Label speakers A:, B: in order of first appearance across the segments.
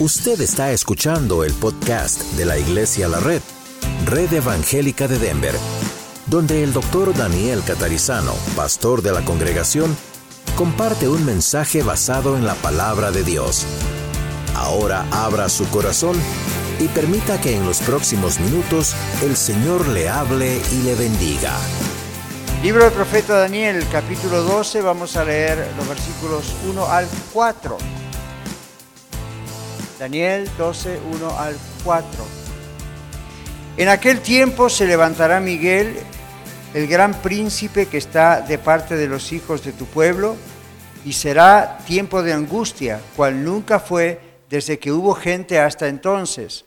A: Usted está escuchando el podcast de la Iglesia La Red, Red Evangélica de Denver, donde el doctor Daniel Catarizano, pastor de la congregación, comparte un mensaje basado en la palabra de Dios. Ahora abra su corazón y permita que en los próximos minutos el Señor le hable y le bendiga.
B: Libro del profeta Daniel, capítulo 12, vamos a leer los versículos 1 al 4. Daniel 12, 1 al 4. En aquel tiempo se levantará Miguel, el gran príncipe que está de parte de los hijos de tu pueblo, y será tiempo de angustia, cual nunca fue desde que hubo gente hasta entonces.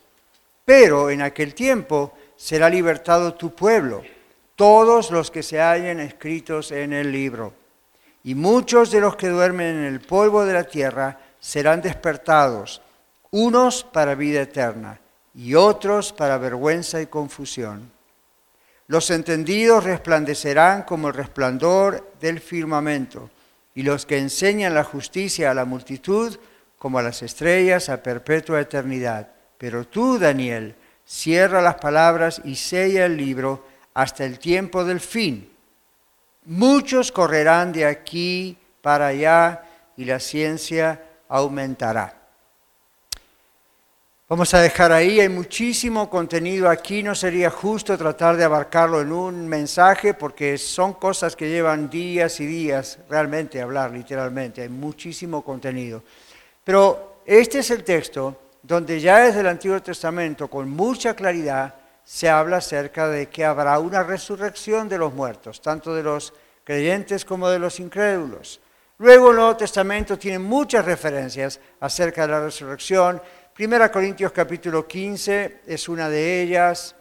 B: Pero en aquel tiempo será libertado tu pueblo, todos los que se hallen escritos en el libro. Y muchos de los que duermen en el polvo de la tierra serán despertados unos para vida eterna y otros para vergüenza y confusión. Los entendidos resplandecerán como el resplandor del firmamento, y los que enseñan la justicia a la multitud como a las estrellas a perpetua eternidad. Pero tú, Daniel, cierra las palabras y sella el libro hasta el tiempo del fin. Muchos correrán de aquí para allá y la ciencia aumentará. Vamos a dejar ahí, hay muchísimo contenido aquí, no sería justo tratar de abarcarlo en un mensaje porque son cosas que llevan días y días realmente hablar, literalmente, hay muchísimo contenido. Pero este es el texto donde ya desde el Antiguo Testamento con mucha claridad se habla acerca de que habrá una resurrección de los muertos, tanto de los creyentes como de los incrédulos. Luego el Nuevo Testamento tiene muchas referencias acerca de la resurrección, Primera Corintios capítulo 15 es una de ellas,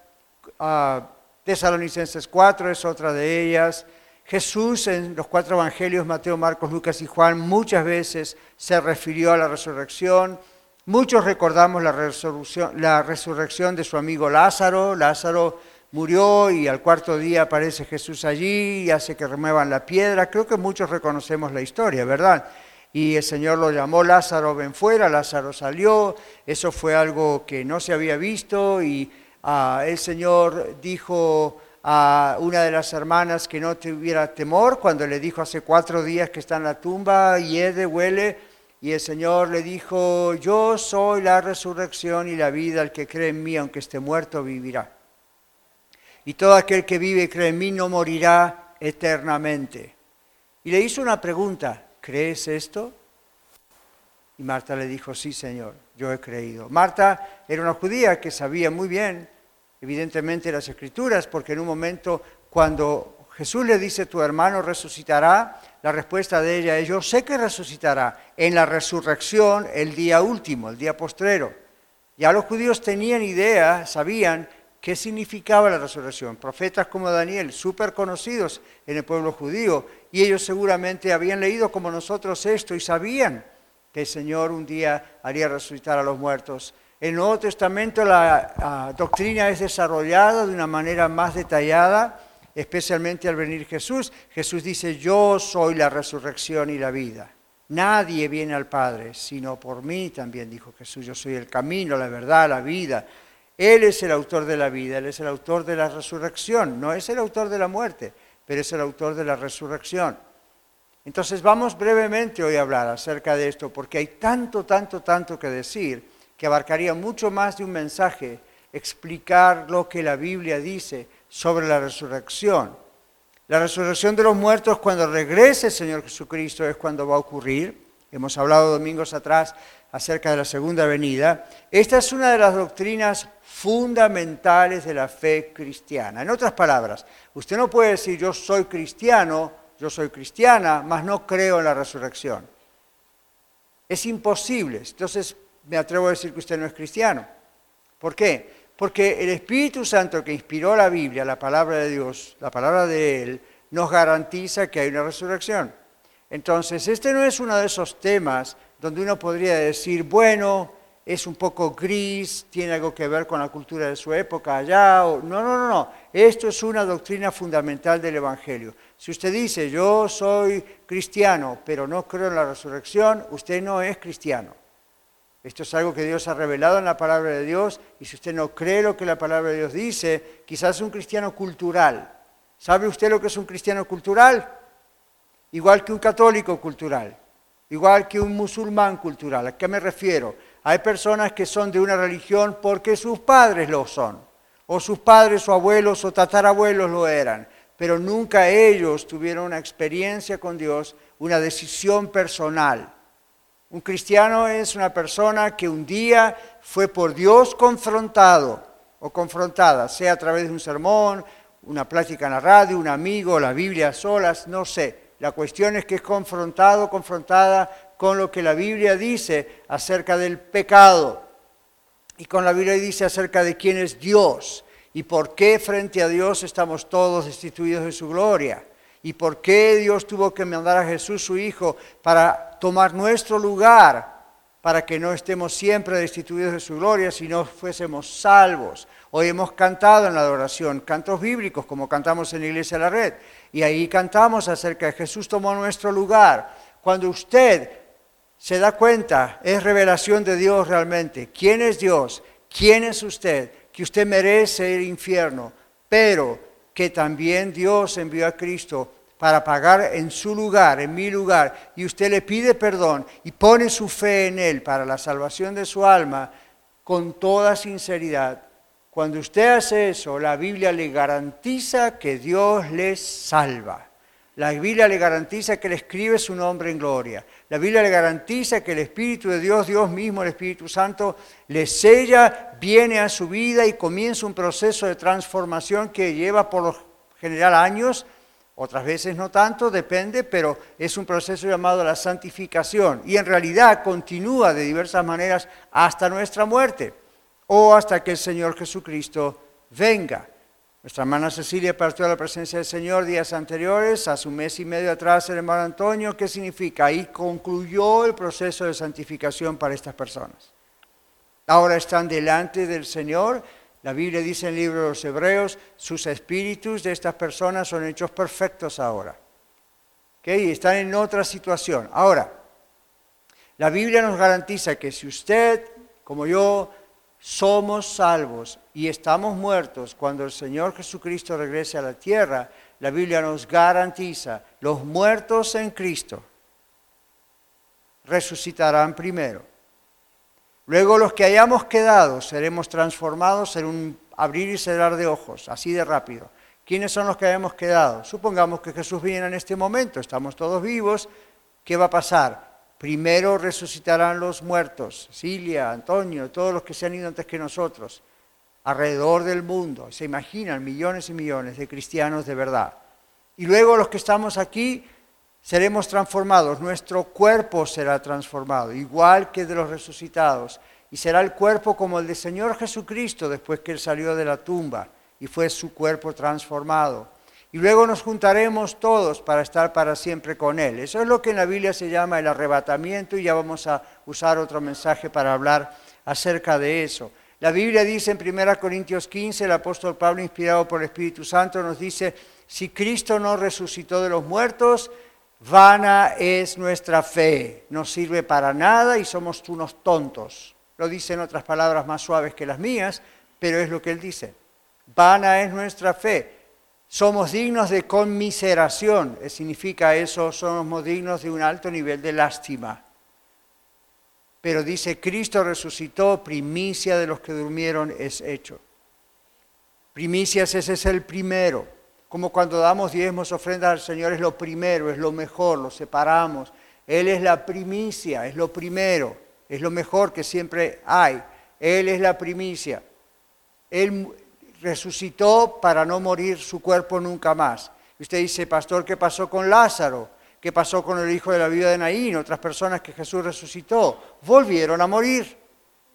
B: uh, Tesalonicenses 4 es otra de ellas. Jesús en los cuatro evangelios, Mateo, Marcos, Lucas y Juan, muchas veces se refirió a la resurrección. Muchos recordamos la resurrección, la resurrección de su amigo Lázaro. Lázaro murió y al cuarto día aparece Jesús allí y hace que remuevan la piedra. Creo que muchos reconocemos la historia, ¿verdad? Y el Señor lo llamó Lázaro, ven fuera, Lázaro salió, eso fue algo que no se había visto y ah, el Señor dijo a una de las hermanas que no tuviera temor cuando le dijo hace cuatro días que está en la tumba, hiede, huele, y el Señor le dijo, yo soy la resurrección y la vida, el que cree en mí, aunque esté muerto, vivirá. Y todo aquel que vive y cree en mí no morirá eternamente. Y le hizo una pregunta, ¿crees esto? Y Marta le dijo, sí, Señor, yo he creído. Marta era una judía que sabía muy bien, evidentemente, las escrituras, porque en un momento cuando Jesús le dice, tu hermano resucitará, la respuesta de ella es, yo sé que resucitará en la resurrección el día último, el día postrero. Ya los judíos tenían idea, sabían qué significaba la resurrección. Profetas como Daniel, súper conocidos en el pueblo judío, y ellos seguramente habían leído como nosotros esto y sabían que el Señor un día haría resucitar a los muertos. En el Nuevo Testamento la ah, doctrina es desarrollada de una manera más detallada, especialmente al venir Jesús. Jesús dice, yo soy la resurrección y la vida. Nadie viene al Padre sino por mí, también dijo Jesús. Yo soy el camino, la verdad, la vida. Él es el autor de la vida, Él es el autor de la resurrección, no es el autor de la muerte pero es el autor de la resurrección. Entonces vamos brevemente hoy a hablar acerca de esto, porque hay tanto, tanto, tanto que decir, que abarcaría mucho más de un mensaje explicar lo que la Biblia dice sobre la resurrección. La resurrección de los muertos cuando regrese el Señor Jesucristo es cuando va a ocurrir. Hemos hablado domingos atrás acerca de la segunda venida. Esta es una de las doctrinas fundamentales de la fe cristiana. En otras palabras, usted no puede decir yo soy cristiano, yo soy cristiana, mas no creo en la resurrección. Es imposible. Entonces me atrevo a decir que usted no es cristiano. ¿Por qué? Porque el Espíritu Santo que inspiró la Biblia, la palabra de Dios, la palabra de Él, nos garantiza que hay una resurrección. Entonces, este no es uno de esos temas donde uno podría decir, bueno, es un poco gris, tiene algo que ver con la cultura de su época allá. no, no, no, no. Esto es una doctrina fundamental del Evangelio. Si usted dice, yo soy cristiano, pero no creo en la resurrección, usted no es cristiano. Esto es algo que Dios ha revelado en la palabra de Dios y si usted no cree lo que la palabra de Dios dice, quizás es un cristiano cultural. ¿Sabe usted lo que es un cristiano cultural? Igual que un católico cultural, igual que un musulmán cultural. ¿A qué me refiero? Hay personas que son de una religión porque sus padres lo son, o sus padres o abuelos o tatarabuelos lo eran, pero nunca ellos tuvieron una experiencia con Dios, una decisión personal. Un cristiano es una persona que un día fue por Dios confrontado o confrontada, sea a través de un sermón, una plática en la radio, un amigo, la Biblia a solas, no sé. La cuestión es que es confrontado, confrontada con lo que la Biblia dice acerca del pecado. Y con la Biblia dice acerca de quién es Dios y por qué frente a Dios estamos todos destituidos de su gloria. Y por qué Dios tuvo que mandar a Jesús su Hijo para tomar nuestro lugar para que no estemos siempre destituidos de su gloria, sino fuésemos salvos. Hoy hemos cantado en la adoración cantos bíblicos, como cantamos en la Iglesia de la Red, y ahí cantamos acerca de Jesús tomó nuestro lugar. Cuando usted se da cuenta, es revelación de Dios realmente. ¿Quién es Dios? ¿Quién es usted? Que usted merece el infierno, pero que también Dios envió a Cristo para pagar en su lugar, en mi lugar, y usted le pide perdón y pone su fe en Él para la salvación de su alma con toda sinceridad, cuando usted hace eso, la Biblia le garantiza que Dios le salva. La Biblia le garantiza que le escribe su nombre en gloria. La Biblia le garantiza que el Espíritu de Dios, Dios mismo, el Espíritu Santo, le sella, viene a su vida y comienza un proceso de transformación que lleva por lo general años, otras veces no tanto, depende, pero es un proceso llamado la santificación y en realidad continúa de diversas maneras hasta nuestra muerte o hasta que el Señor Jesucristo venga. Nuestra hermana Cecilia partió a la presencia del Señor días anteriores, hace un mes y medio atrás el hermano Antonio. ¿Qué significa? Ahí concluyó el proceso de santificación para estas personas. Ahora están delante del Señor la Biblia dice en el libro de los Hebreos, sus espíritus de estas personas son hechos perfectos ahora. ¿Okay? Están en otra situación. Ahora, la Biblia nos garantiza que si usted, como yo, somos salvos y estamos muertos cuando el Señor Jesucristo regrese a la tierra, la Biblia nos garantiza, los muertos en Cristo resucitarán primero. Luego los que hayamos quedado seremos transformados en un abrir y cerrar de ojos, así de rápido. ¿Quiénes son los que hayamos quedado? Supongamos que Jesús viene en este momento, estamos todos vivos. ¿Qué va a pasar? Primero resucitarán los muertos, Cilia, Antonio, todos los que se han ido antes que nosotros, alrededor del mundo. Se imaginan millones y millones de cristianos de verdad. Y luego los que estamos aquí seremos transformados, nuestro cuerpo será transformado, igual que de los resucitados, y será el cuerpo como el del Señor Jesucristo después que Él salió de la tumba y fue su cuerpo transformado. Y luego nos juntaremos todos para estar para siempre con Él. Eso es lo que en la Biblia se llama el arrebatamiento y ya vamos a usar otro mensaje para hablar acerca de eso. La Biblia dice en 1 Corintios 15, el apóstol Pablo, inspirado por el Espíritu Santo, nos dice, si Cristo no resucitó de los muertos, Vana es nuestra fe, no sirve para nada y somos unos tontos. Lo dice en otras palabras más suaves que las mías, pero es lo que él dice. Vana es nuestra fe. Somos dignos de conmiseración, significa eso, somos dignos de un alto nivel de lástima. Pero dice, Cristo resucitó, primicia de los que durmieron es hecho. Primicias ese es el primero como cuando damos diezmos, ofrendas al Señor, es lo primero, es lo mejor, lo separamos. Él es la primicia, es lo primero, es lo mejor que siempre hay. Él es la primicia. Él resucitó para no morir su cuerpo nunca más. Usted dice, pastor, ¿qué pasó con Lázaro? ¿Qué pasó con el hijo de la vida de Naín? Otras personas que Jesús resucitó. Volvieron a morir.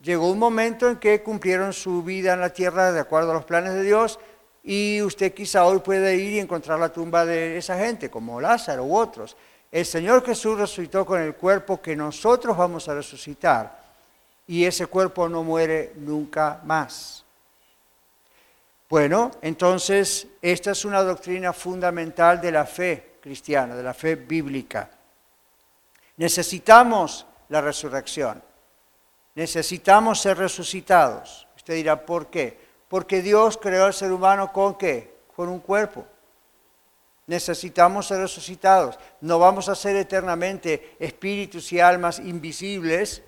B: Llegó un momento en que cumplieron su vida en la tierra de acuerdo a los planes de Dios y usted quizá hoy puede ir y encontrar la tumba de esa gente, como Lázaro u otros. El Señor Jesús resucitó con el cuerpo que nosotros vamos a resucitar y ese cuerpo no muere nunca más. Bueno, entonces esta es una doctrina fundamental de la fe cristiana, de la fe bíblica. Necesitamos la resurrección. Necesitamos ser resucitados. Usted dirá, ¿por qué? Porque Dios creó al ser humano con qué? Con un cuerpo. Necesitamos ser resucitados. No vamos a ser eternamente espíritus y almas invisibles.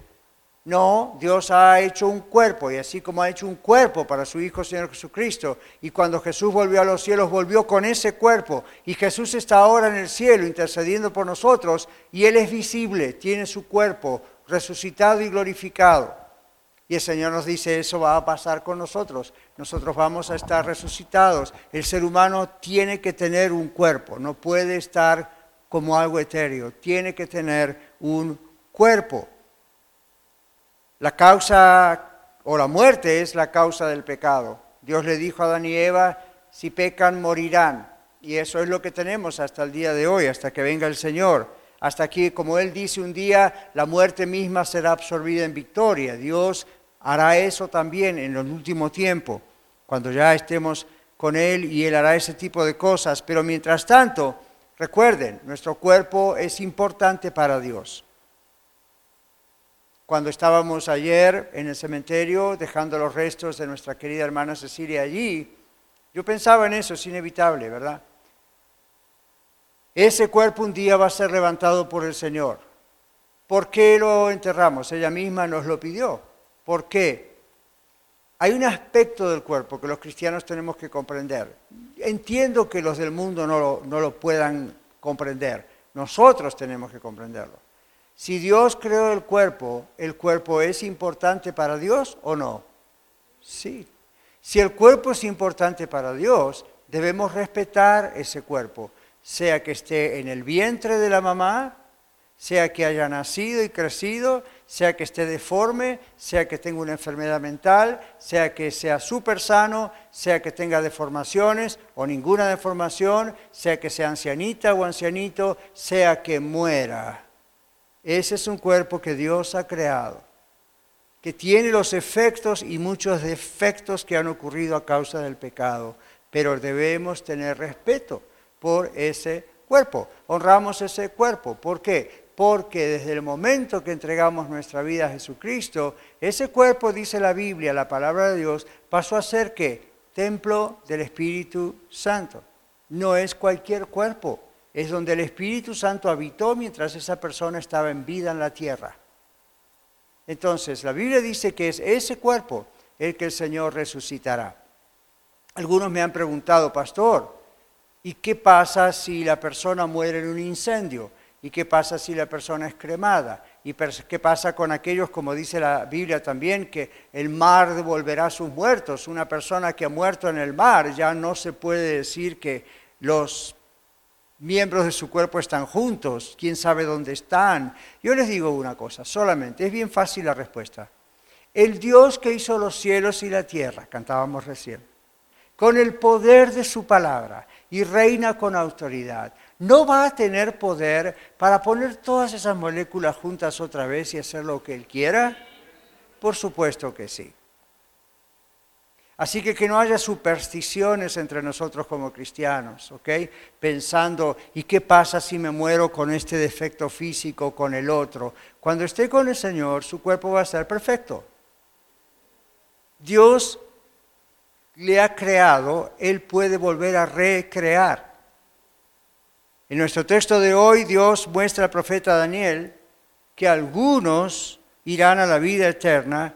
B: No, Dios ha hecho un cuerpo y así como ha hecho un cuerpo para su Hijo Señor Jesucristo y cuando Jesús volvió a los cielos volvió con ese cuerpo y Jesús está ahora en el cielo intercediendo por nosotros y Él es visible, tiene su cuerpo resucitado y glorificado. Y el Señor nos dice, eso va a pasar con nosotros. Nosotros vamos a estar resucitados. El ser humano tiene que tener un cuerpo, no puede estar como algo etéreo, tiene que tener un cuerpo. La causa o la muerte es la causa del pecado. Dios le dijo a Adán y Eva, si pecan, morirán. Y eso es lo que tenemos hasta el día de hoy, hasta que venga el Señor hasta que, como él dice un día, la muerte misma será absorbida en victoria. Dios hará eso también en el último tiempo, cuando ya estemos con Él y Él hará ese tipo de cosas. Pero mientras tanto, recuerden, nuestro cuerpo es importante para Dios. Cuando estábamos ayer en el cementerio dejando los restos de nuestra querida hermana Cecilia allí, yo pensaba en eso, es inevitable, ¿verdad? Ese cuerpo un día va a ser levantado por el Señor. ¿Por qué lo enterramos? Ella misma nos lo pidió. ¿Por qué? Hay un aspecto del cuerpo que los cristianos tenemos que comprender. Entiendo que los del mundo no lo, no lo puedan comprender. Nosotros tenemos que comprenderlo. Si Dios creó el cuerpo, ¿el cuerpo es importante para Dios o no? Sí. Si el cuerpo es importante para Dios, debemos respetar ese cuerpo sea que esté en el vientre de la mamá, sea que haya nacido y crecido, sea que esté deforme, sea que tenga una enfermedad mental, sea que sea súper sano, sea que tenga deformaciones o ninguna deformación, sea que sea ancianita o ancianito, sea que muera. Ese es un cuerpo que Dios ha creado, que tiene los efectos y muchos defectos que han ocurrido a causa del pecado, pero debemos tener respeto por ese cuerpo. Honramos ese cuerpo. ¿Por qué? Porque desde el momento que entregamos nuestra vida a Jesucristo, ese cuerpo, dice la Biblia, la palabra de Dios, pasó a ser qué? Templo del Espíritu Santo. No es cualquier cuerpo, es donde el Espíritu Santo habitó mientras esa persona estaba en vida en la tierra. Entonces, la Biblia dice que es ese cuerpo el que el Señor resucitará. Algunos me han preguntado, pastor, ¿Y qué pasa si la persona muere en un incendio? ¿Y qué pasa si la persona es cremada? ¿Y qué pasa con aquellos, como dice la Biblia también, que el mar devolverá a sus muertos? Una persona que ha muerto en el mar ya no se puede decir que los miembros de su cuerpo están juntos, quién sabe dónde están. Yo les digo una cosa, solamente, es bien fácil la respuesta. El Dios que hizo los cielos y la tierra, cantábamos recién, con el poder de su palabra, y reina con autoridad. ¿No va a tener poder para poner todas esas moléculas juntas otra vez y hacer lo que Él quiera? Por supuesto que sí. Así que que no haya supersticiones entre nosotros como cristianos, ¿ok? Pensando, ¿y qué pasa si me muero con este defecto físico, con el otro? Cuando esté con el Señor, su cuerpo va a ser perfecto. Dios le ha creado, Él puede volver a recrear. En nuestro texto de hoy, Dios muestra al profeta Daniel que algunos irán a la vida eterna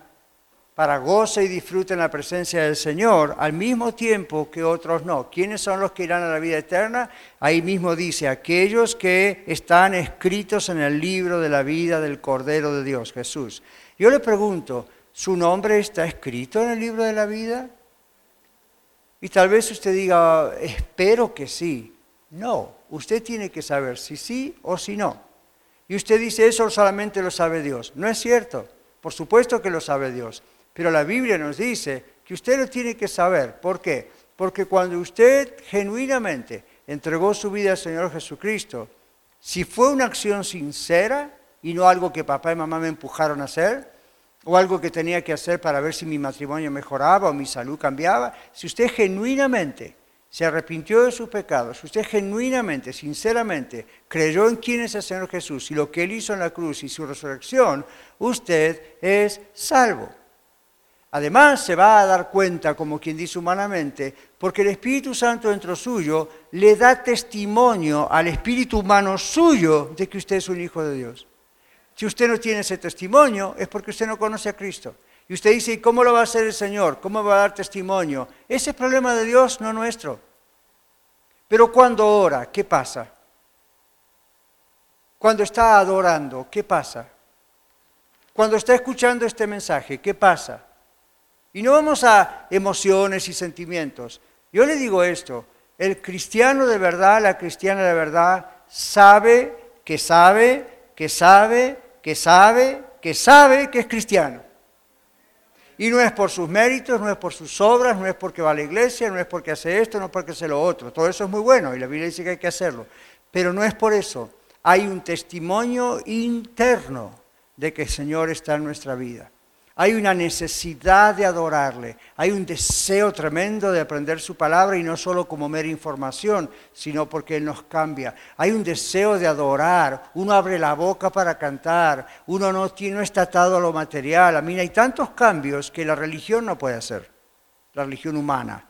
B: para goce y disfruten en la presencia del Señor, al mismo tiempo que otros no. ¿Quiénes son los que irán a la vida eterna? Ahí mismo dice, aquellos que están escritos en el libro de la vida del Cordero de Dios, Jesús. Yo le pregunto, ¿su nombre está escrito en el libro de la vida? Y tal vez usted diga, espero que sí. No, usted tiene que saber si sí o si no. Y usted dice, eso solamente lo sabe Dios. No es cierto. Por supuesto que lo sabe Dios. Pero la Biblia nos dice que usted lo tiene que saber. ¿Por qué? Porque cuando usted genuinamente entregó su vida al Señor Jesucristo, si fue una acción sincera y no algo que papá y mamá me empujaron a hacer, o algo que tenía que hacer para ver si mi matrimonio mejoraba o mi salud cambiaba, si usted genuinamente se arrepintió de sus pecados, usted genuinamente, sinceramente creyó en quién es el Señor Jesús y lo que Él hizo en la cruz y su resurrección, usted es salvo. Además, se va a dar cuenta, como quien dice humanamente, porque el Espíritu Santo dentro suyo le da testimonio al espíritu humano suyo de que usted es un hijo de Dios. Si usted no tiene ese testimonio, es porque usted no conoce a Cristo. Y usted dice, ¿y cómo lo va a hacer el Señor? ¿Cómo va a dar testimonio? Ese es problema de Dios, no nuestro. Pero cuando ora, ¿qué pasa? Cuando está adorando, ¿qué pasa? Cuando está escuchando este mensaje, ¿qué pasa? Y no vamos a emociones y sentimientos. Yo le digo esto, el cristiano de verdad, la cristiana de verdad, sabe que sabe, que sabe, que sabe, que sabe que es cristiano. Y no es por sus méritos, no es por sus obras, no es porque va a la iglesia, no es porque hace esto, no es porque hace lo otro. Todo eso es muy bueno y la Biblia dice que hay que hacerlo. Pero no es por eso. Hay un testimonio interno de que el Señor está en nuestra vida. Hay una necesidad de adorarle, hay un deseo tremendo de aprender su palabra y no solo como mera información, sino porque Él nos cambia. Hay un deseo de adorar, uno abre la boca para cantar, uno no, no está atado a lo material. A mí hay tantos cambios que la religión no puede hacer, la religión humana.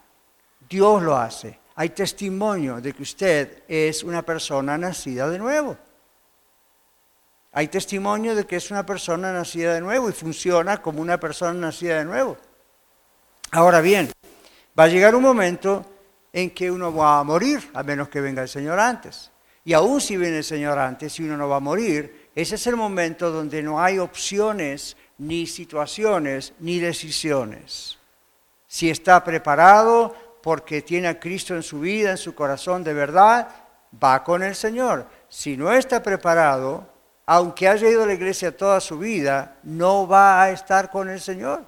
B: Dios lo hace. Hay testimonio de que usted es una persona nacida de nuevo. Hay testimonio de que es una persona nacida de nuevo y funciona como una persona nacida de nuevo. Ahora bien, va a llegar un momento en que uno va a morir, a menos que venga el Señor antes. Y aún si viene el Señor antes y uno no va a morir, ese es el momento donde no hay opciones, ni situaciones, ni decisiones. Si está preparado porque tiene a Cristo en su vida, en su corazón de verdad, va con el Señor. Si no está preparado, aunque haya ido a la iglesia toda su vida, no va a estar con el Señor.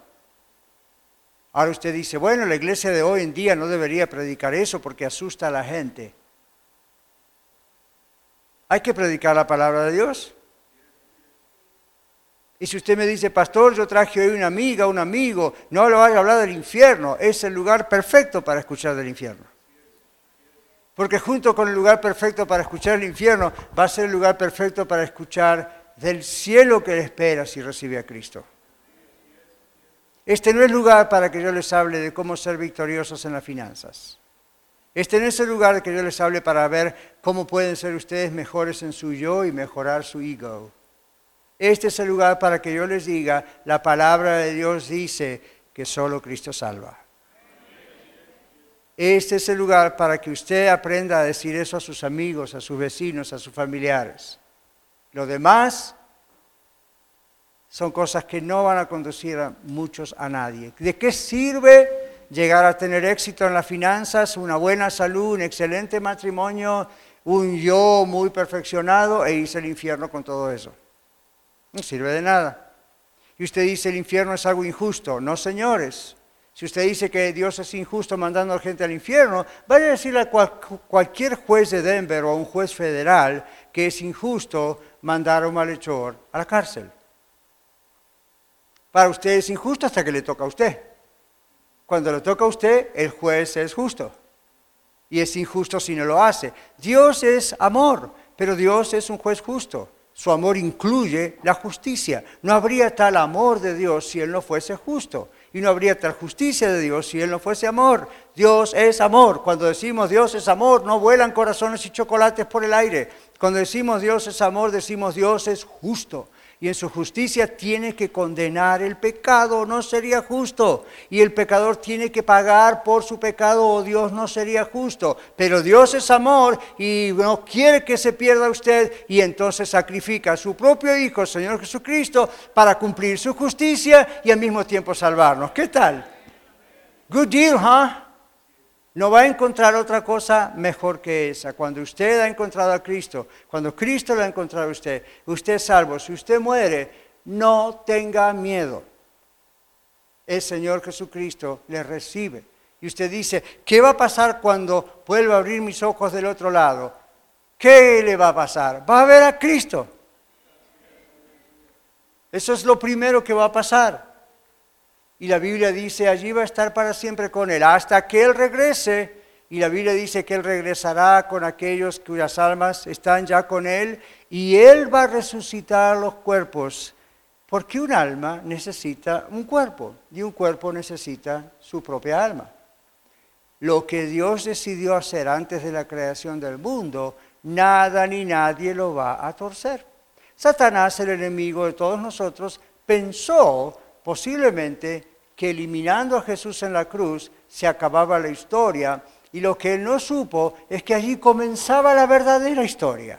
B: Ahora usted dice, bueno, la iglesia de hoy en día no debería predicar eso porque asusta a la gente. Hay que predicar la palabra de Dios. Y si usted me dice, pastor, yo traje hoy una amiga, un amigo, no lo vaya a hablar del infierno, es el lugar perfecto para escuchar del infierno. Porque junto con el lugar perfecto para escuchar el infierno, va a ser el lugar perfecto para escuchar del cielo que le espera si recibe a Cristo. Este no es lugar para que yo les hable de cómo ser victoriosos en las finanzas. Este no es el lugar que yo les hable para ver cómo pueden ser ustedes mejores en su yo y mejorar su ego. Este es el lugar para que yo les diga, la palabra de Dios dice que solo Cristo salva. Este es el lugar para que usted aprenda a decir eso a sus amigos, a sus vecinos, a sus familiares. Lo demás son cosas que no van a conducir a muchos a nadie. ¿De qué sirve llegar a tener éxito en las finanzas, una buena salud, un excelente matrimonio, un yo muy perfeccionado e irse al infierno con todo eso? No sirve de nada. Y usted dice el infierno es algo injusto. No, señores. Si usted dice que Dios es injusto mandando a la gente al infierno, vaya a decirle a cualquier juez de Denver o a un juez federal que es injusto mandar a un malhechor a la cárcel. Para usted es injusto hasta que le toca a usted. Cuando le toca a usted, el juez es justo. Y es injusto si no lo hace. Dios es amor, pero Dios es un juez justo. Su amor incluye la justicia. No habría tal amor de Dios si Él no fuese justo y no habría tal justicia de Dios si Él no fuese amor. Dios es amor. Cuando decimos Dios es amor, no vuelan corazones y chocolates por el aire. Cuando decimos Dios es amor, decimos Dios es justo y en su justicia tiene que condenar el pecado, no sería justo. Y el pecador tiene que pagar por su pecado o Dios no sería justo. Pero Dios es amor y no quiere que se pierda usted y entonces sacrifica a su propio Hijo, Señor Jesucristo, para cumplir su justicia y al mismo tiempo salvarnos. ¿Qué tal? Good deal, huh? No va a encontrar otra cosa mejor que esa. Cuando usted ha encontrado a Cristo, cuando Cristo lo ha encontrado a usted, usted es salvo. Si usted muere, no tenga miedo. El Señor Jesucristo le recibe. Y usted dice, ¿qué va a pasar cuando vuelva a abrir mis ojos del otro lado? ¿Qué le va a pasar? Va a ver a Cristo. Eso es lo primero que va a pasar. Y la Biblia dice, allí va a estar para siempre con Él, hasta que Él regrese y la Biblia dice que Él regresará con aquellos cuyas almas están ya con Él y Él va a resucitar los cuerpos, porque un alma necesita un cuerpo y un cuerpo necesita su propia alma. Lo que Dios decidió hacer antes de la creación del mundo, nada ni nadie lo va a torcer. Satanás, el enemigo de todos nosotros, pensó posiblemente que eliminando a Jesús en la cruz se acababa la historia y lo que él no supo es que allí comenzaba la verdadera historia.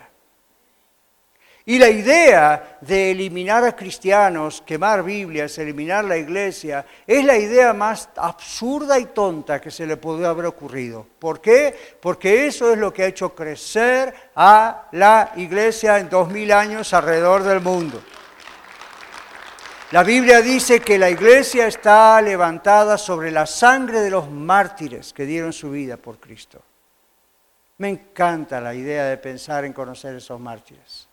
B: Y la idea de eliminar a cristianos, quemar Biblias, eliminar la iglesia, es la idea más absurda y tonta que se le pudo haber ocurrido. ¿Por qué? Porque eso es lo que ha hecho crecer a la iglesia en dos mil años alrededor del mundo. La Biblia dice que la iglesia está levantada sobre la sangre de los mártires que dieron su vida por Cristo. Me encanta la idea de pensar en conocer esos mártires.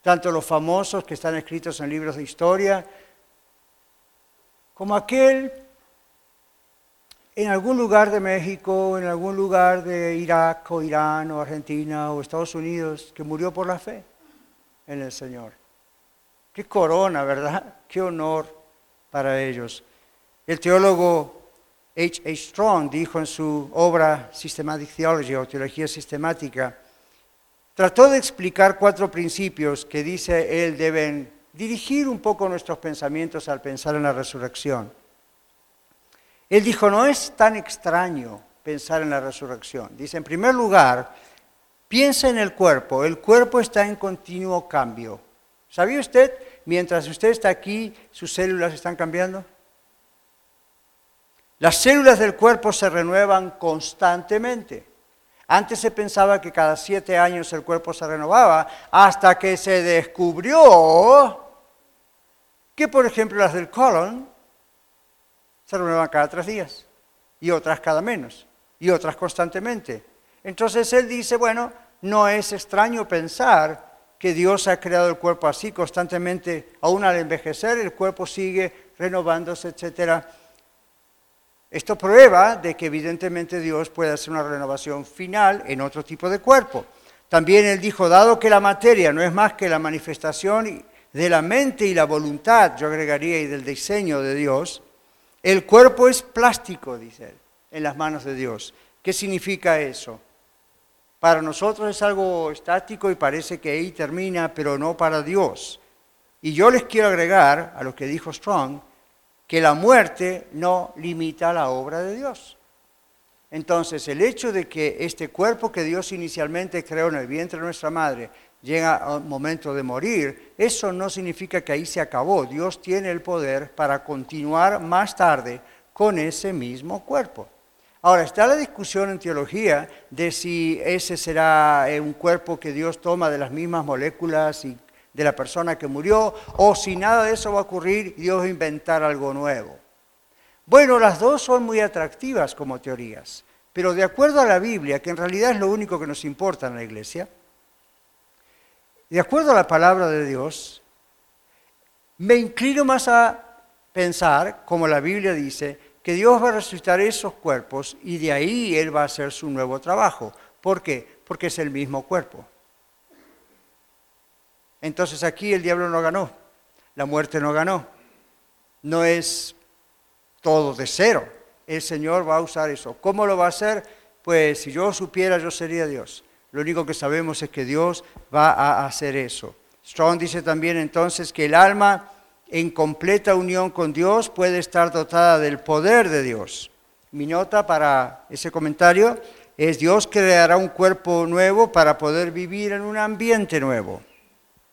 B: Tanto los famosos que están escritos en libros de historia, como aquel en algún lugar de México, en algún lugar de Irak o Irán o Argentina o Estados Unidos que murió por la fe en el Señor. Qué corona, ¿verdad? Qué honor para ellos. El teólogo H. H. Strong dijo en su obra Systematic Theology o Teología Sistemática, trató de explicar cuatro principios que dice él deben dirigir un poco nuestros pensamientos al pensar en la resurrección. Él dijo, no es tan extraño pensar en la resurrección. Dice, en primer lugar, piensa en el cuerpo. El cuerpo está en continuo cambio. ¿Sabía usted, mientras usted está aquí, sus células están cambiando? Las células del cuerpo se renuevan constantemente. Antes se pensaba que cada siete años el cuerpo se renovaba, hasta que se descubrió que, por ejemplo, las del colon se renuevan cada tres días, y otras cada menos, y otras constantemente. Entonces él dice, bueno, no es extraño pensar que Dios ha creado el cuerpo así constantemente, aún al envejecer el cuerpo sigue renovándose, etc. Esto prueba de que evidentemente Dios puede hacer una renovación final en otro tipo de cuerpo. También él dijo, dado que la materia no es más que la manifestación de la mente y la voluntad, yo agregaría, y del diseño de Dios, el cuerpo es plástico, dice él, en las manos de Dios. ¿Qué significa eso? Para nosotros es algo estático y parece que ahí termina, pero no para Dios. Y yo les quiero agregar a lo que dijo Strong, que la muerte no limita la obra de Dios. Entonces, el hecho de que este cuerpo que Dios inicialmente creó en el vientre de nuestra madre llega a un momento de morir, eso no significa que ahí se acabó. Dios tiene el poder para continuar más tarde con ese mismo cuerpo. Ahora, está la discusión en teología de si ese será eh, un cuerpo que Dios toma de las mismas moléculas y de la persona que murió, o si nada de eso va a ocurrir, Dios va a inventar algo nuevo. Bueno, las dos son muy atractivas como teorías, pero de acuerdo a la Biblia, que en realidad es lo único que nos importa en la iglesia, de acuerdo a la palabra de Dios, me inclino más a pensar, como la Biblia dice, que Dios va a resucitar esos cuerpos y de ahí Él va a hacer su nuevo trabajo. ¿Por qué? Porque es el mismo cuerpo. Entonces aquí el diablo no ganó, la muerte no ganó. No es todo de cero. El Señor va a usar eso. ¿Cómo lo va a hacer? Pues si yo supiera, yo sería Dios. Lo único que sabemos es que Dios va a hacer eso. Strong dice también entonces que el alma en completa unión con Dios puede estar dotada del poder de Dios. Mi nota para ese comentario es Dios creará un cuerpo nuevo para poder vivir en un ambiente nuevo.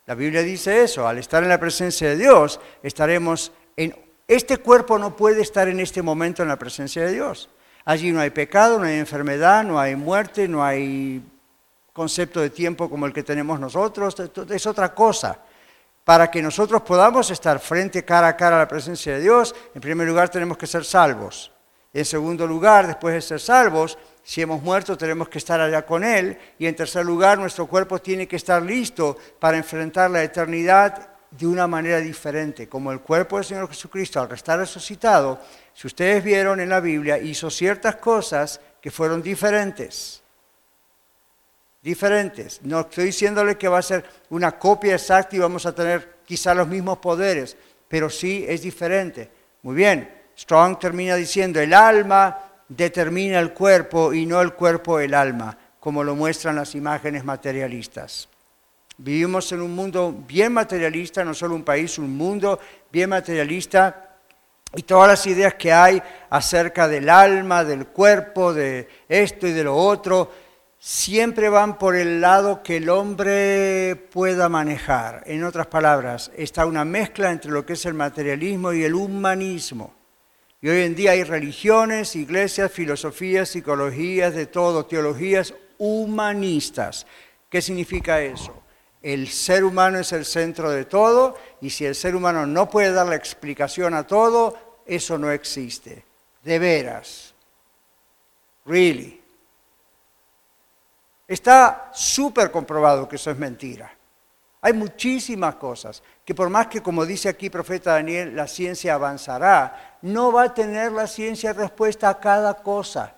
B: La Biblia dice eso, al estar en la presencia de Dios, estaremos en... Este cuerpo no puede estar en este momento en la presencia de Dios. Allí no hay pecado, no hay enfermedad, no hay muerte, no hay concepto de tiempo como el que tenemos nosotros, es otra cosa para que nosotros podamos estar frente cara a cara a la presencia de Dios, en primer lugar tenemos que ser salvos. En segundo lugar, después de ser salvos, si hemos muerto tenemos que estar allá con Él. Y en tercer lugar, nuestro cuerpo tiene que estar listo para enfrentar la eternidad de una manera diferente. Como el cuerpo del Señor Jesucristo al estar resucitado, si ustedes vieron en la Biblia, hizo ciertas cosas que fueron diferentes. Diferentes. No estoy diciéndole que va a ser una copia exacta y vamos a tener quizá los mismos poderes, pero sí es diferente. Muy bien, Strong termina diciendo, el alma determina el cuerpo y no el cuerpo el alma, como lo muestran las imágenes materialistas. Vivimos en un mundo bien materialista, no solo un país, un mundo bien materialista y todas las ideas que hay acerca del alma, del cuerpo, de esto y de lo otro, siempre van por el lado que el hombre pueda manejar. En otras palabras, está una mezcla entre lo que es el materialismo y el humanismo. Y hoy en día hay religiones, iglesias, filosofías, psicologías, de todo, teologías humanistas. ¿Qué significa eso? El ser humano es el centro de todo y si el ser humano no puede dar la explicación a todo, eso no existe. De veras. Really. Está súper comprobado que eso es mentira. Hay muchísimas cosas que por más que, como dice aquí profeta Daniel, la ciencia avanzará, no va a tener la ciencia respuesta a cada cosa.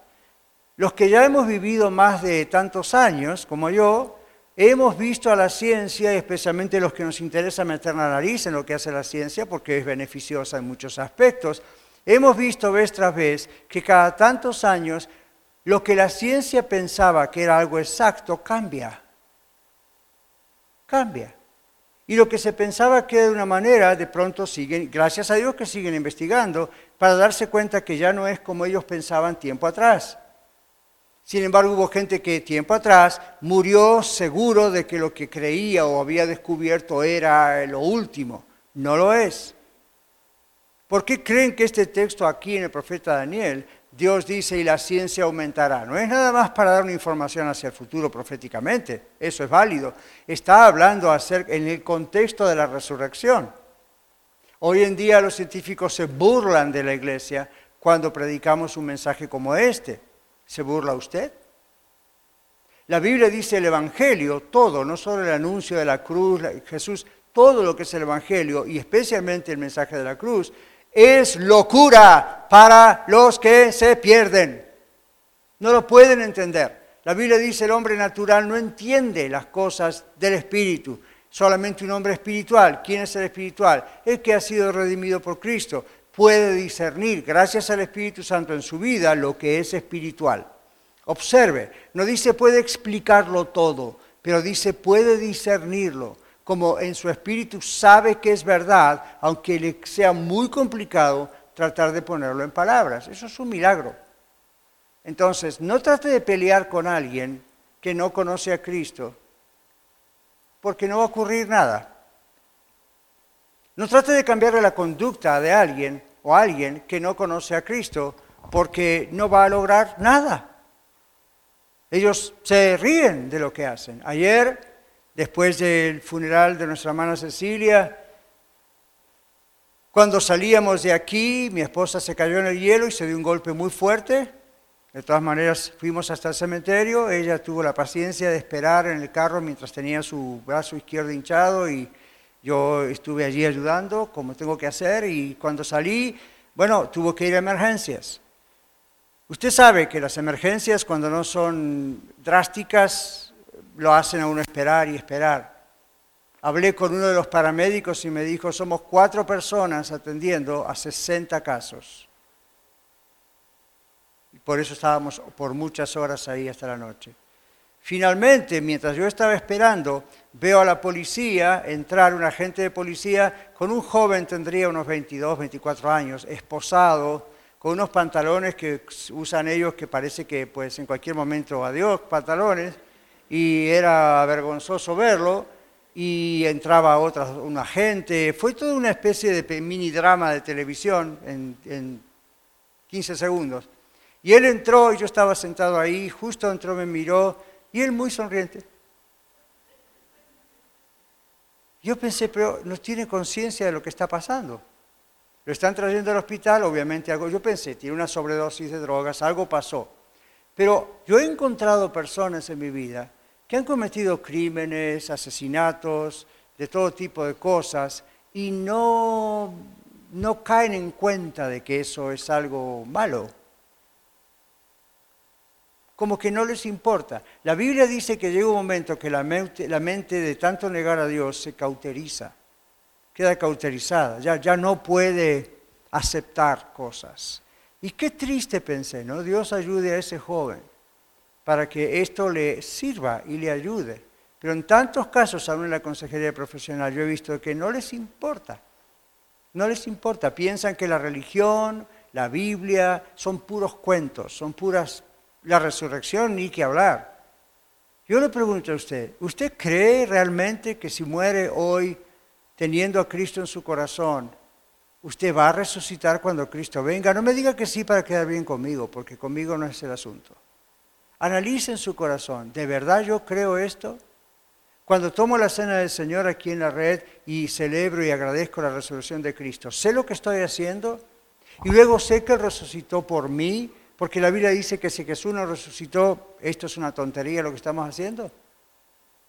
B: Los que ya hemos vivido más de tantos años, como yo, Hemos visto a la ciencia, especialmente los que nos interesa meter la nariz en lo que hace la ciencia, porque es beneficiosa en muchos aspectos, hemos visto vez tras vez que cada tantos años lo que la ciencia pensaba que era algo exacto cambia. Cambia. Y lo que se pensaba que era de una manera, de pronto siguen, gracias a Dios que siguen investigando, para darse cuenta que ya no es como ellos pensaban tiempo atrás. Sin embargo, hubo gente que tiempo atrás murió seguro de que lo que creía o había descubierto era lo último. No lo es. ¿Por qué creen que este texto aquí en el profeta Daniel, Dios dice y la ciencia aumentará? No es nada más para dar una información hacia el futuro proféticamente, eso es válido. Está hablando acerca, en el contexto de la resurrección. Hoy en día los científicos se burlan de la iglesia cuando predicamos un mensaje como este. ¿Se burla usted? La Biblia dice el Evangelio, todo, no solo el anuncio de la cruz, Jesús, todo lo que es el Evangelio y especialmente el mensaje de la cruz, es locura para los que se pierden. No lo pueden entender. La Biblia dice el hombre natural no entiende las cosas del Espíritu, solamente un hombre espiritual. ¿Quién es el espiritual? El que ha sido redimido por Cristo puede discernir, gracias al Espíritu Santo en su vida, lo que es espiritual. Observe, no dice puede explicarlo todo, pero dice puede discernirlo, como en su espíritu sabe que es verdad, aunque le sea muy complicado tratar de ponerlo en palabras. Eso es un milagro. Entonces, no trate de pelear con alguien que no conoce a Cristo, porque no va a ocurrir nada. No trate de cambiarle la conducta de alguien o alguien que no conoce a Cristo porque no va a lograr nada. Ellos se ríen de lo que hacen. Ayer, después del funeral de nuestra hermana Cecilia, cuando salíamos de aquí, mi esposa se cayó en el hielo y se dio un golpe muy fuerte. De todas maneras, fuimos hasta el cementerio. Ella tuvo la paciencia de esperar en el carro mientras tenía su brazo izquierdo hinchado y yo estuve allí ayudando como tengo que hacer y cuando salí, bueno, tuvo que ir a emergencias. Usted sabe que las emergencias cuando no son drásticas lo hacen a uno esperar y esperar. Hablé con uno de los paramédicos y me dijo, somos cuatro personas atendiendo a 60 casos. Y por eso estábamos por muchas horas ahí hasta la noche. Finalmente, mientras yo estaba esperando, veo a la policía entrar, un agente de policía con un joven, tendría unos 22, 24 años, esposado, con unos pantalones que usan ellos que parece que pues en cualquier momento adiós, pantalones, y era vergonzoso verlo, y entraba otra, un agente, fue toda una especie de mini drama de televisión en, en 15 segundos. Y él entró y yo estaba sentado ahí, justo entró, me miró, y él muy sonriente. Yo pensé, pero no tiene conciencia de lo que está pasando. Lo están trayendo al hospital, obviamente algo, yo pensé, tiene una sobredosis de drogas, algo pasó. Pero yo he encontrado personas en mi vida que han cometido crímenes, asesinatos, de todo tipo de cosas, y no, no caen en cuenta de que eso es algo malo. como que no les importa. La Biblia dice que llega un momento que la mente, de tanto negar a Dios se cauteriza, queda cauterizada, ya, ya no puede aceptar cosas. Y qué triste pensé, ¿no? Dios ayude a ese joven para que esto le sirva y le ayude. Pero en tantos casos, aún en la consejería profesional, yo he visto que no les importa. No les importa. Piensan que la religión, la Biblia, son puros cuentos, son puras... La resurrección, ni que hablar. Yo le pregunto a usted, ¿usted cree realmente que si muere hoy teniendo a Cristo en su corazón, usted va a resucitar cuando Cristo venga? No me diga que sí para quedar bien conmigo, porque conmigo no es el asunto. Analice en su corazón, ¿de verdad yo creo esto? Cuando tomo la cena del Señor aquí en la red y celebro y agradezco la resurrección de Cristo, ¿sé lo que estoy haciendo? Y luego sé que resucitó por mí, porque la Biblia dice que si Jesús no resucitó, esto es una tontería lo que estamos haciendo.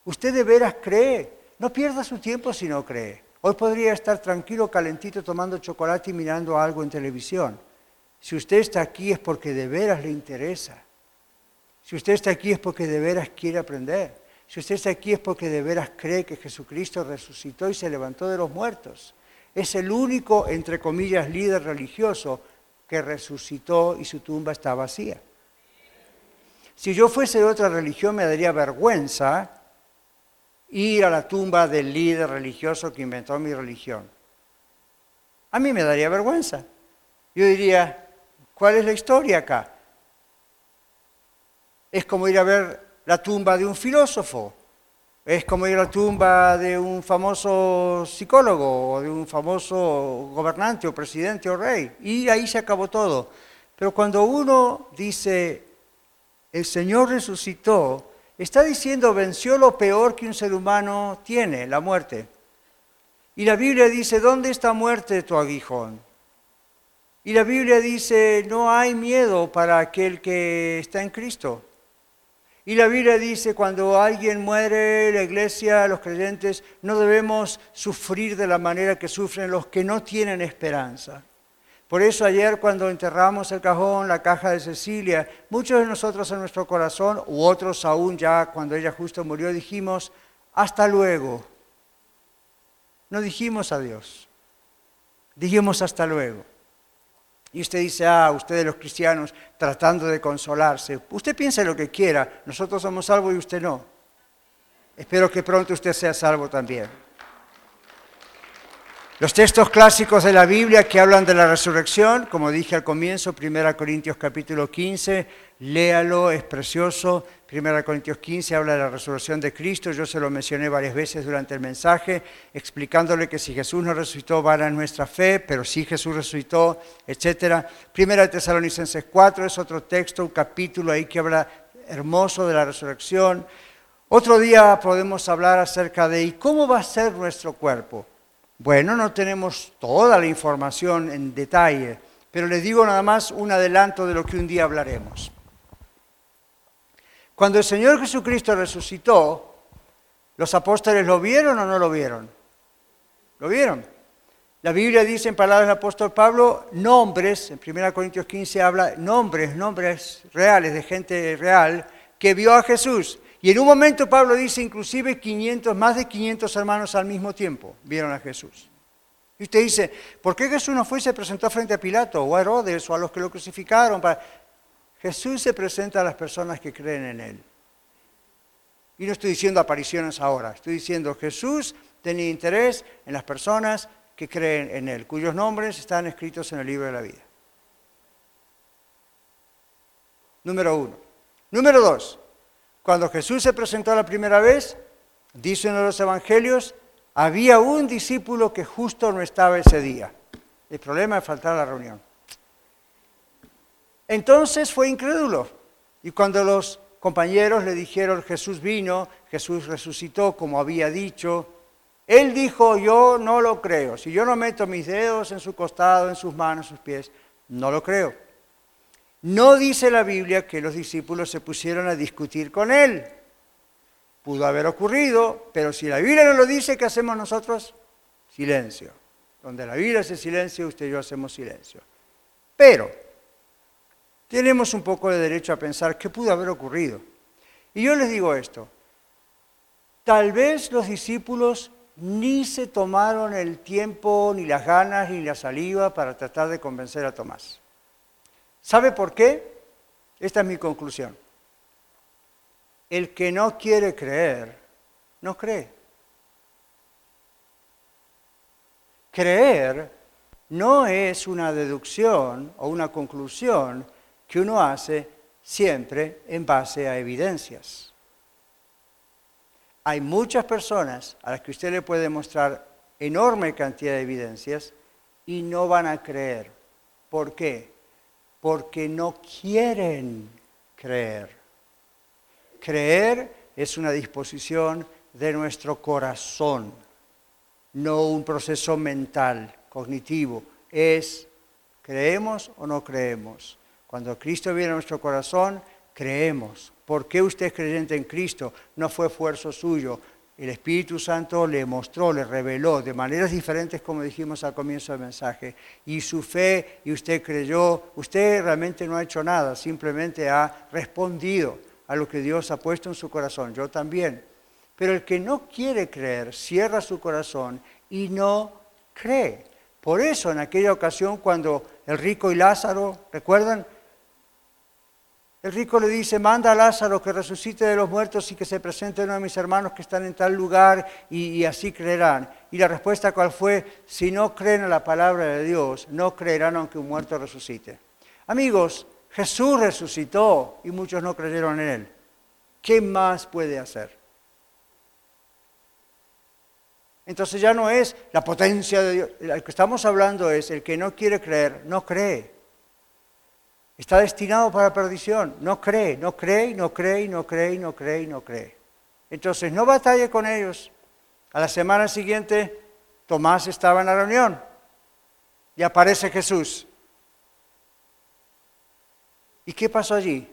B: Usted de veras cree, no pierda su tiempo si no cree. Hoy podría estar tranquilo, calentito, tomando chocolate y mirando algo en televisión. Si usted está aquí es porque de veras le interesa. Si usted está aquí es porque de veras quiere aprender. Si usted está aquí es porque de veras cree que Jesucristo resucitó y se levantó de los muertos. Es el único, entre comillas, líder religioso que resucitó y su tumba está vacía. Si yo fuese de otra religión me daría vergüenza ir a la tumba del líder religioso que inventó mi religión. A mí me daría vergüenza. Yo diría, ¿cuál es la historia acá? Es como ir a ver la tumba de un filósofo, es como ir a la tumba de un famoso psicólogo o de un famoso gobernante o presidente o rey. Y ahí se acabó todo. Pero cuando uno dice, el Señor resucitó, está diciendo, venció lo peor que un ser humano tiene, la muerte. Y la Biblia dice, ¿dónde está muerte tu aguijón? Y la Biblia dice, no hay miedo para aquel que está en Cristo. Y la Biblia dice, cuando alguien muere, la iglesia, los creyentes, no debemos sufrir de la manera que sufren los que no tienen esperanza. Por eso ayer cuando enterramos el cajón, la caja de Cecilia, muchos de nosotros en nuestro corazón, u otros aún ya cuando ella justo murió, dijimos, hasta luego. No dijimos adiós, dijimos hasta luego. Y usted dice, ah, ustedes los cristianos tratando de consolarse. Usted piense lo que quiera, nosotros somos salvos y usted no. Espero que pronto usted sea salvo también. Los textos clásicos de la Biblia que hablan de la resurrección, como dije al comienzo, 1 Corintios capítulo 15, léalo, es precioso. 1 Corintios 15 habla de la resurrección de Cristo, yo se lo mencioné varias veces durante el mensaje, explicándole que si Jesús no resucitó, vana nuestra fe, pero si Jesús resucitó, etc. Primera Tesalonicenses 4 es otro texto, un capítulo ahí que habla hermoso de la resurrección. Otro día podemos hablar acerca de ¿y cómo va a ser nuestro cuerpo? Bueno, no tenemos toda la información en detalle, pero les digo nada más un adelanto de lo que un día hablaremos. Cuando el Señor Jesucristo resucitó, ¿los apóstoles lo vieron o no lo vieron? ¿Lo vieron? La Biblia dice en palabras del apóstol Pablo, nombres, en 1 Corintios 15 habla nombres, nombres reales, de gente real, que vio a Jesús. Y en un momento Pablo dice inclusive 500, más de 500 hermanos al mismo tiempo vieron a Jesús. Y usted dice, ¿por qué Jesús no fue y se presentó frente a Pilato o a Herodes o a los que lo crucificaron? Jesús se presenta a las personas que creen en Él. Y no estoy diciendo apariciones ahora, estoy diciendo Jesús tenía interés en las personas que creen en Él, cuyos nombres están escritos en el libro de la vida. Número uno. Número dos, cuando Jesús se presentó la primera vez, dicen los evangelios, había un discípulo que justo no estaba ese día. El problema es faltar a la reunión. Entonces fue incrédulo. Y cuando los compañeros le dijeron, Jesús vino, Jesús resucitó como había dicho, él dijo, yo no lo creo. Si yo no meto mis dedos en su costado, en sus manos, sus pies, no lo creo. No dice la Biblia que los discípulos se pusieron a discutir con él. Pudo haber ocurrido, pero si la Biblia no lo dice, ¿qué hacemos nosotros? Silencio. Donde la Biblia hace silencio, usted y yo hacemos silencio. Pero tenemos un poco de derecho a pensar qué pudo haber ocurrido. Y yo les digo esto, tal vez los discípulos ni se tomaron el tiempo, ni las ganas, ni la saliva para tratar de convencer a Tomás. ¿Sabe por qué? Esta es mi conclusión. El que no quiere creer, no cree. Creer no es una deducción o una conclusión que uno hace siempre en base a evidencias. Hay muchas personas a las que usted le puede mostrar enorme cantidad de evidencias y no van a creer. ¿Por qué? Porque no quieren creer. Creer es una disposición de nuestro corazón, no un proceso mental, cognitivo. Es creemos o no creemos. Cuando Cristo viene a nuestro corazón, creemos. ¿Por qué usted es creyente en Cristo? No fue esfuerzo suyo. El Espíritu Santo le mostró, le reveló de maneras diferentes, como dijimos al comienzo del mensaje. Y su fe, y usted creyó, usted realmente no ha hecho nada, simplemente ha respondido a lo que Dios ha puesto en su corazón. Yo también. Pero el que no quiere creer, cierra su corazón y no cree. Por eso en aquella ocasión cuando el rico y Lázaro, ¿recuerdan? El rico le dice, manda a Lázaro que resucite de los muertos y que se presente uno de mis hermanos que están en tal lugar y, así creerán. Y la respuesta cuál fue, si no creen a la palabra de Dios, no creerán aunque un muerto resucite. Amigos, Jesús resucitó y muchos no creyeron en él. ¿Qué más puede hacer? Entonces ya no es la potencia de Dios. El que estamos hablando es el que no quiere creer, no cree. Está destinado para perdición. No cree, no cree, no cree, no cree, no cree, no cree. Entonces no batalle con ellos. A la semana siguiente, Tomás estaba en la reunión y aparece Jesús. ¿Y qué pasó allí?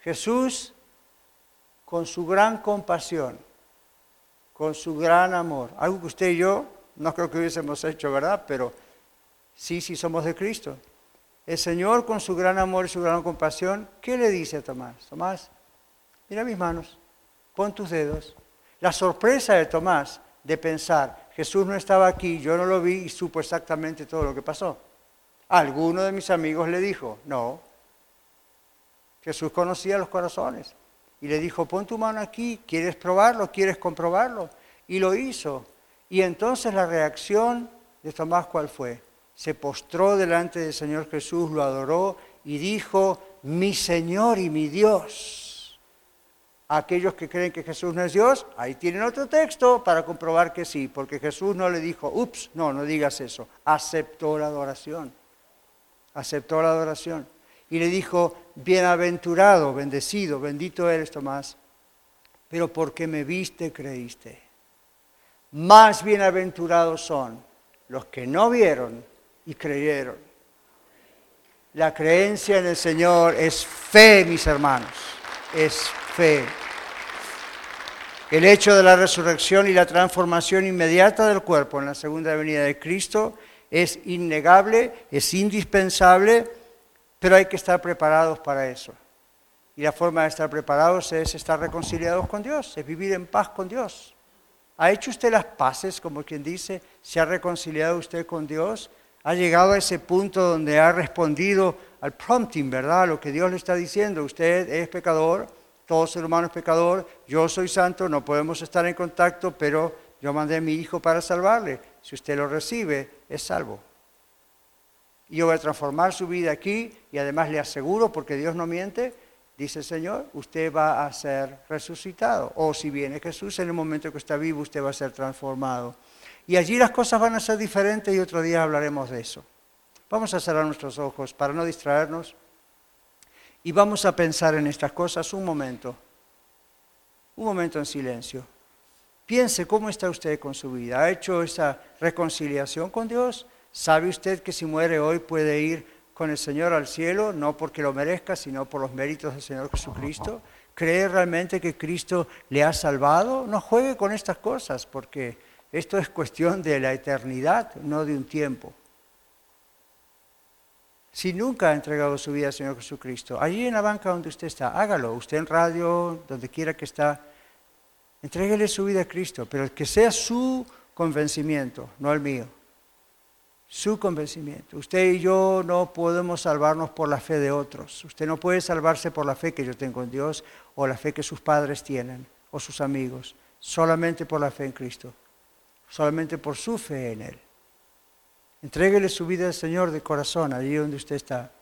B: Jesús, con su gran compasión, con su gran amor, algo que usted y yo no creo que hubiésemos hecho, ¿verdad? Pero sí, sí somos de Cristo. El Señor con su gran amor y su gran compasión, ¿qué le dice a Tomás? Tomás, mira mis manos, pon tus dedos. La sorpresa de Tomás de pensar, Jesús no estaba aquí, yo no lo vi y supo exactamente todo lo que pasó. Alguno de mis amigos le dijo, no, Jesús conocía los corazones y le dijo, pon tu mano aquí, ¿quieres probarlo? ¿Quieres comprobarlo? Y lo hizo. Y entonces la reacción de Tomás, ¿cuál fue? Se postró delante del Señor Jesús, lo adoró y dijo, mi Señor y mi Dios. Aquellos que creen que Jesús no es Dios, ahí tienen otro texto para comprobar que sí, porque Jesús no le dijo, ups, no, no digas eso, aceptó la adoración, aceptó la adoración. Y le dijo, bienaventurado, bendecido, bendito eres Tomás, pero porque me viste creíste. Más bienaventurados son los que no vieron y creyeron. La creencia en el Señor es fe, mis hermanos, es fe. El hecho de la resurrección y la transformación inmediata del cuerpo en la segunda venida de Cristo es innegable, es indispensable, pero hay que estar preparados para eso. Y la forma de estar preparados es estar reconciliados con Dios, es vivir en paz con Dios. ¿Ha hecho usted las paces, como quien dice? ¿Se ha reconciliado usted con Dios? Ha llegado a ese punto donde ha respondido al prompting, ¿verdad? Lo que Dios le está diciendo. Usted es pecador, todo ser humano es pecador, yo soy santo, no podemos estar en contacto, pero yo mandé a mi hijo para salvarle. Si usted lo recibe, es salvo. Y yo voy a transformar su vida aquí y además le aseguro, porque Dios no miente, dice el Señor, usted va a ser resucitado. O si viene Jesús en el momento que está vivo, usted va a ser transformado. Y allí las cosas van a ser diferentes y otro día hablaremos de eso. Vamos a cerrar nuestros ojos para no distraernos y vamos a pensar en estas cosas un momento, un momento en silencio. Piense cómo está usted con su vida. ¿Ha hecho esa reconciliación con Dios? ¿Sabe usted que si muere hoy puede ir con el Señor al cielo, no porque lo merezca, sino por los méritos del Señor Jesucristo? ¿Cree realmente que Cristo le ha salvado? No juegue con estas cosas porque esto es cuestión de la eternidad, no de un tiempo. Si nunca ha entregado su vida al Señor Jesucristo, allí en la banca donde usted está, hágalo. Usted en radio, donde quiera que está, entréguele su vida a Cristo, pero que sea su convencimiento, no el mío. Su convencimiento. Usted y yo no podemos salvarnos por la fe de otros. Usted no puede salvarse por la fe que yo tengo en Dios o la fe que sus padres tienen o sus amigos. Solamente por la fe en Cristo. Solamente por su fe en Él. Entréguele su vida al Señor de corazón, allí donde usted está.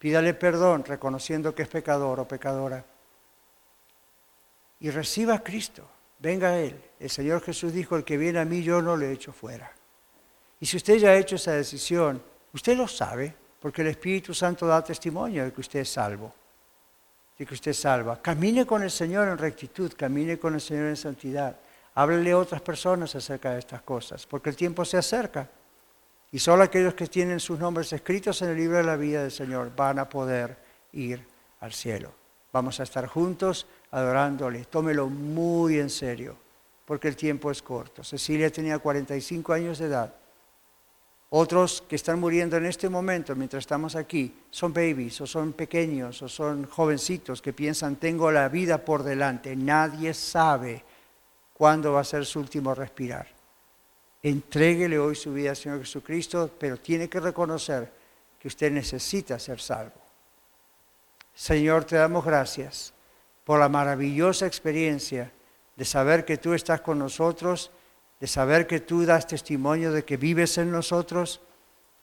B: Pídale perdón, reconociendo que es pecador o pecadora. Y reciba a Cristo. Venga a Él. El Señor Jesús dijo, el que viene a mí yo no le echo fuera. Y si usted ya ha hecho esa decisión, usted lo sabe, porque el Espíritu Santo da testimonio de que usted es salvo, de que usted es salva. Camine con el Señor en rectitud, camine con el Señor en santidad. Háblele a otras personas acerca de estas cosas, porque el tiempo se acerca. Y solo aquellos que tienen sus nombres escritos en el libro de la vida del Señor van a poder ir al cielo. Vamos a estar juntos adorándole. Tómelo muy en serio, porque el tiempo es corto. Cecilia tenía 45 años de edad. Otros que están muriendo en este momento, mientras estamos aquí, son babies o son pequeños o son jovencitos que piensan, tengo la vida por delante. Nadie sabe cuándo va a ser su último respirar. Entréguele hoy su vida al Señor Jesucristo, pero tiene que reconocer que usted necesita ser salvo. Señor, te damos gracias por la maravillosa experiencia de saber que tú estás con nosotros, de saber que tú das testimonio de que vives en nosotros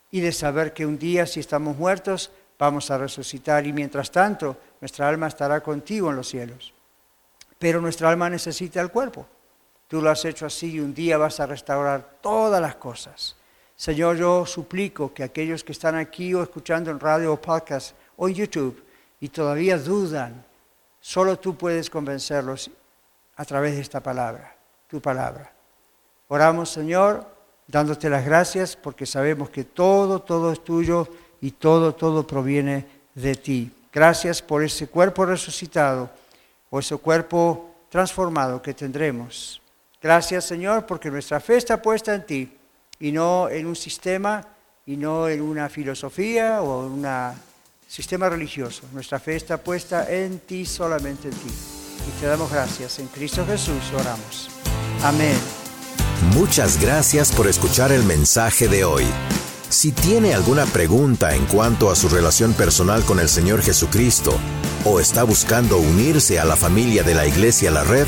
B: y de saber que un día si estamos muertos vamos a resucitar y mientras tanto nuestra alma estará contigo en los cielos. Pero nuestra alma necesita el cuerpo. Tú lo has hecho así y un día vas a restaurar todas las cosas. Señor, yo suplico que aquellos que están aquí o escuchando en radio o podcast o en YouTube y todavía dudan, solo tú puedes convencerlos a través de esta palabra, tu palabra. Oramos, Señor, dándote las gracias porque sabemos que todo, todo es tuyo y todo, todo proviene de ti. Gracias por ese cuerpo resucitado o ese cuerpo transformado que tendremos Gracias Señor porque nuestra fe está puesta en ti y no en un sistema y no en una filosofía o en un sistema religioso. Nuestra fe está puesta en ti, solamente en ti. Y te damos gracias. En Cristo Jesús oramos. Amén.
A: Muchas gracias por escuchar el mensaje de hoy. Si tiene alguna pregunta en cuanto a su relación personal con el Señor Jesucristo o está buscando unirse a la familia de la Iglesia La Red,